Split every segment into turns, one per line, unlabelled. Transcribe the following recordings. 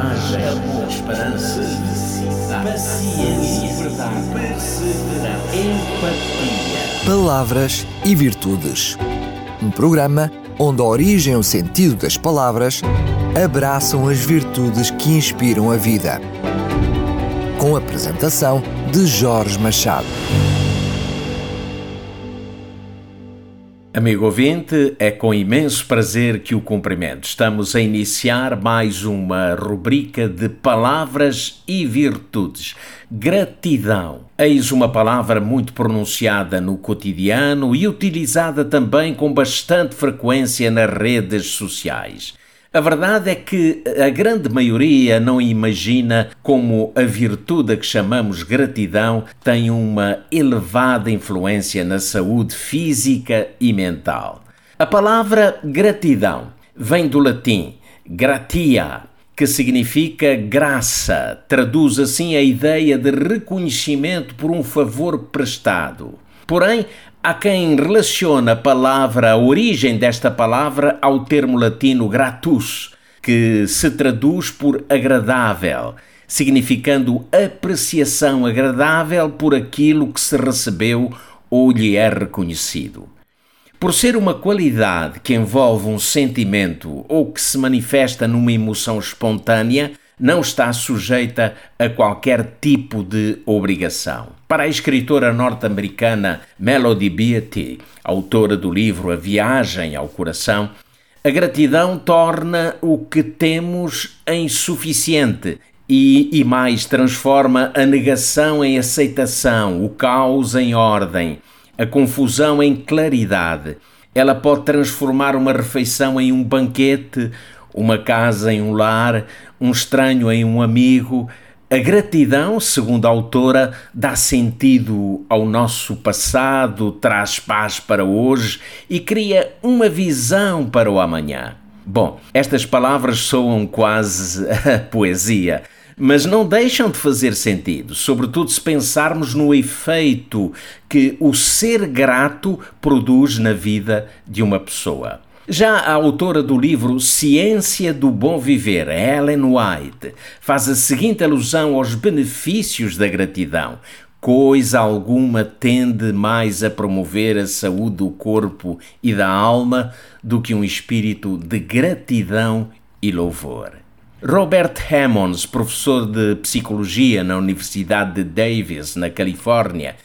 coragem, amor, esperança, paciência, verdade, empatia.
Palavras e Virtudes. Um programa onde a origem e o sentido das palavras abraçam as virtudes que inspiram a vida. Com a apresentação de Jorge Machado.
Amigo ouvinte, é com imenso prazer que o cumprimento. Estamos a iniciar mais uma rubrica de palavras e virtudes. Gratidão. Eis uma palavra muito pronunciada no cotidiano e utilizada também com bastante frequência nas redes sociais. A verdade é que a grande maioria não imagina como a virtude a que chamamos gratidão tem uma elevada influência na saúde física e mental. A palavra gratidão vem do latim gratia, que significa graça, traduz assim a ideia de reconhecimento por um favor prestado. Porém, Há quem relaciona a palavra, a origem desta palavra, ao termo latino gratus, que se traduz por agradável, significando apreciação agradável por aquilo que se recebeu ou lhe é reconhecido. Por ser uma qualidade que envolve um sentimento ou que se manifesta numa emoção espontânea, não está sujeita a qualquer tipo de obrigação. Para a escritora norte-americana Melody Beattie, autora do livro A Viagem ao Coração, a gratidão torna o que temos em suficiente e, e mais transforma a negação em aceitação, o caos em ordem, a confusão em claridade. Ela pode transformar uma refeição em um banquete, uma casa em um lar, um estranho em um amigo. A gratidão, segundo a autora, dá sentido ao nosso passado, traz paz para hoje e cria uma visão para o amanhã. Bom, estas palavras soam quase a poesia, mas não deixam de fazer sentido, sobretudo se pensarmos no efeito que o ser grato produz na vida de uma pessoa. Já a autora do livro Ciência do Bom Viver, Ellen White, faz a seguinte alusão aos benefícios da gratidão. Coisa alguma tende mais a promover a saúde do corpo e da alma do que um espírito de gratidão e louvor. Robert Hammonds, professor de psicologia na Universidade de Davis, na Califórnia,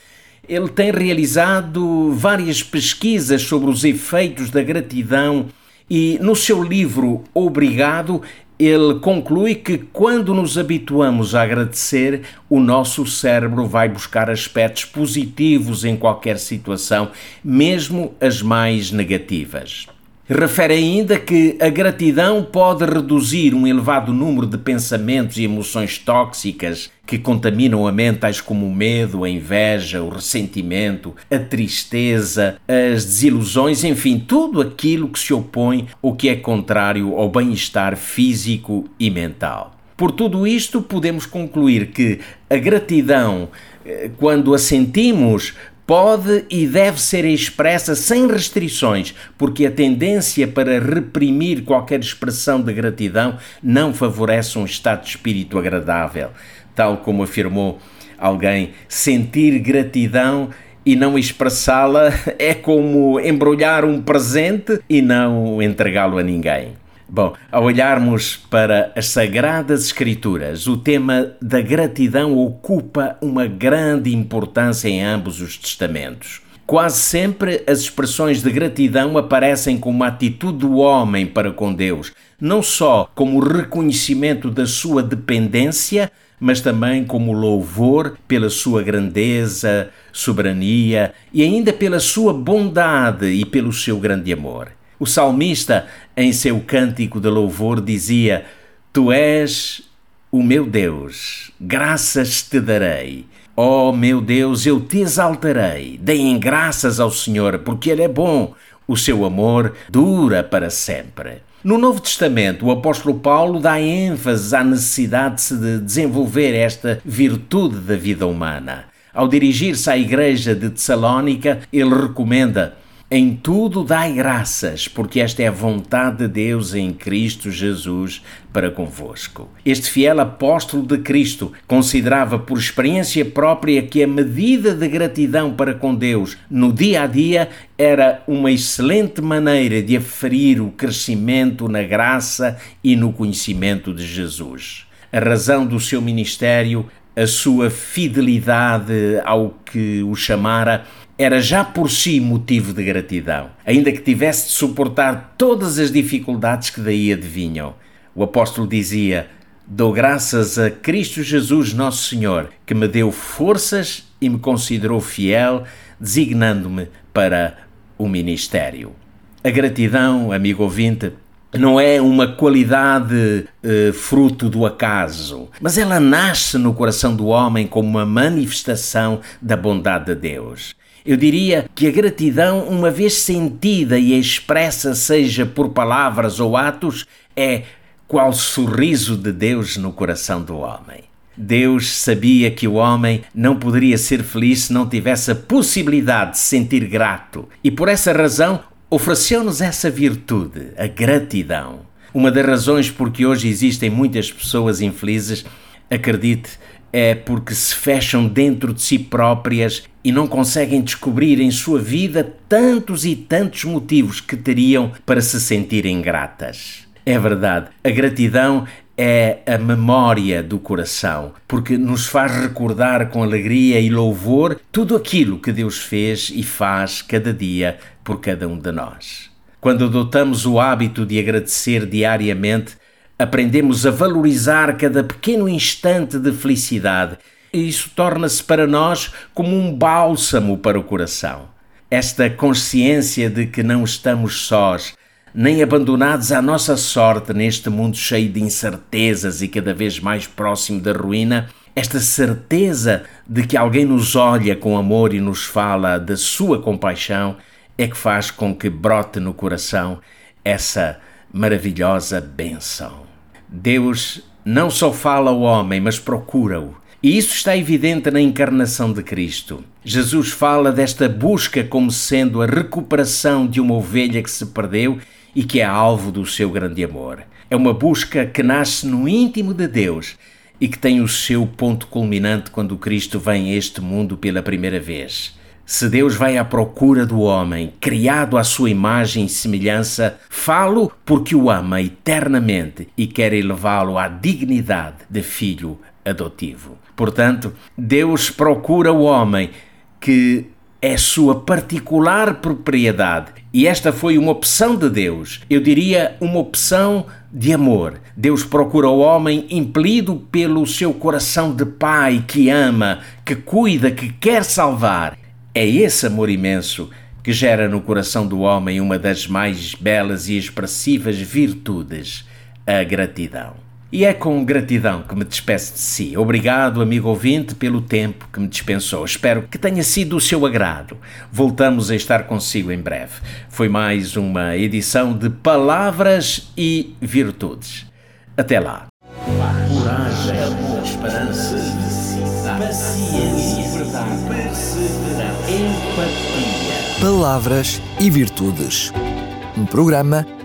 ele tem realizado várias pesquisas sobre os efeitos da gratidão e no seu livro Obrigado, ele conclui que quando nos habituamos a agradecer, o nosso cérebro vai buscar aspectos positivos em qualquer situação, mesmo as mais negativas. Refere ainda que a gratidão pode reduzir um elevado número de pensamentos e emoções tóxicas que contaminam a mente, tais como o medo, a inveja, o ressentimento, a tristeza, as desilusões, enfim, tudo aquilo que se opõe ou que é contrário ao bem-estar físico e mental. Por tudo isto, podemos concluir que a gratidão, eh, quando a sentimos, pode e deve ser expressa sem restrições, porque a tendência para reprimir qualquer expressão de gratidão não favorece um estado de espírito agradável. Tal como afirmou alguém, sentir gratidão e não expressá-la é como embrulhar um presente e não entregá-lo a ninguém. Bom, ao olharmos para as Sagradas Escrituras, o tema da gratidão ocupa uma grande importância em ambos os testamentos. Quase sempre as expressões de gratidão aparecem como uma atitude do homem para com Deus, não só como reconhecimento da sua dependência, mas também como louvor pela sua grandeza, soberania e ainda pela sua bondade e pelo seu grande amor. O salmista, em seu cântico de louvor, dizia: Tu és o meu Deus, graças te darei. Ó oh, meu Deus, eu te exaltarei. Deem graças ao Senhor, porque Ele é bom. O seu amor dura para sempre. No Novo Testamento, o apóstolo Paulo dá ênfase à necessidade de se desenvolver esta virtude da vida humana. Ao dirigir-se à igreja de Tessalónica, ele recomenda Em tudo dai graças, porque esta é a vontade de Deus em Cristo Jesus para convosco. Este fiel apóstolo de Cristo considerava por experiência própria que a medida de gratidão para com Deus no dia a dia era uma excelente maneira de aferir o crescimento na graça e no conhecimento de Jesus. A razão do seu ministério, a sua fidelidade ao que o chamara, era já por si motivo de gratidão, ainda que tivesse de suportar todas as dificuldades que daí advinham. O apóstolo dizia: Dou graças a Cristo Jesus, nosso Senhor, que me deu forças e me considerou fiel, designando-me para o ministério. A gratidão, amigo ouvinte, não é uma qualidade eh, fruto do acaso, mas ela nasce no coração do homem como uma manifestação da bondade de Deus. Eu diria que a gratidão, uma vez sentida e expressa, seja por palavras ou atos, é qual sorriso de Deus no coração do homem. Deus sabia que o homem não poderia ser feliz se não tivesse a possibilidade de sentir grato, e por essa razão ofereceu-nos essa virtude, a gratidão. Uma das razões por que hoje existem muitas pessoas infelizes, acredite, é porque se fecham dentro de si próprias e não conseguem descobrir em sua vida tantos e tantos motivos que teriam para se sentirem gratas. É verdade, a gratidão é a memória do coração, porque nos faz recordar com alegria e louvor tudo aquilo que Deus fez e faz cada dia por cada um de nós. Quando adotamos o hábito de agradecer diariamente, aprendemos a valorizar cada pequeno instante de felicidade e isso torna-se para nós como um bálsamo para o coração. Esta consciência de que não estamos sós, nem abandonados à nossa sorte neste mundo cheio de incertezas e cada vez mais próximo da ruína, esta certeza de que alguém nos olha com amor e nos fala da sua compaixão é que faz com que brote no coração essa maravilhosa bênção. Deus não só fala ao homem, mas procura-o. E isso está evidente na encarnação de Cristo. Jesus fala desta busca como sendo a recuperação de uma ovelha que se perdeu e que é alvo do seu grande amor. É uma busca que nasce no íntimo de Deus e que tem o seu ponto culminante quando Cristo vem a este mundo pela primeira vez. Se Deus vai à procura do homem, criado à sua imagem e semelhança, falo porque o ama eternamente e quer elevá-lo à dignidade de filho adotivo. Portanto, Deus procura o homem que é sua particular propriedade. E esta foi uma opção de Deus. Eu diria uma opção de amor. Deus procura o homem impelido pelo seu coração de pai que ama, que cuida, que quer salvar. É esse amor imenso que gera no coração do homem uma das mais belas e expressivas virtudes, a gratidão. E é com gratidão que me despeço de si. Obrigado, amigo ouvinte, pelo tempo que me dispensou. Espero que tenha sido do seu agrado. Voltamos a estar consigo em breve. Foi mais uma edição de Palavras e Virtudes. Até lá.
Coragem, amor, esperança, paciência, verdade, perseverança, empatia.
Palavras e Virtudes. Um programa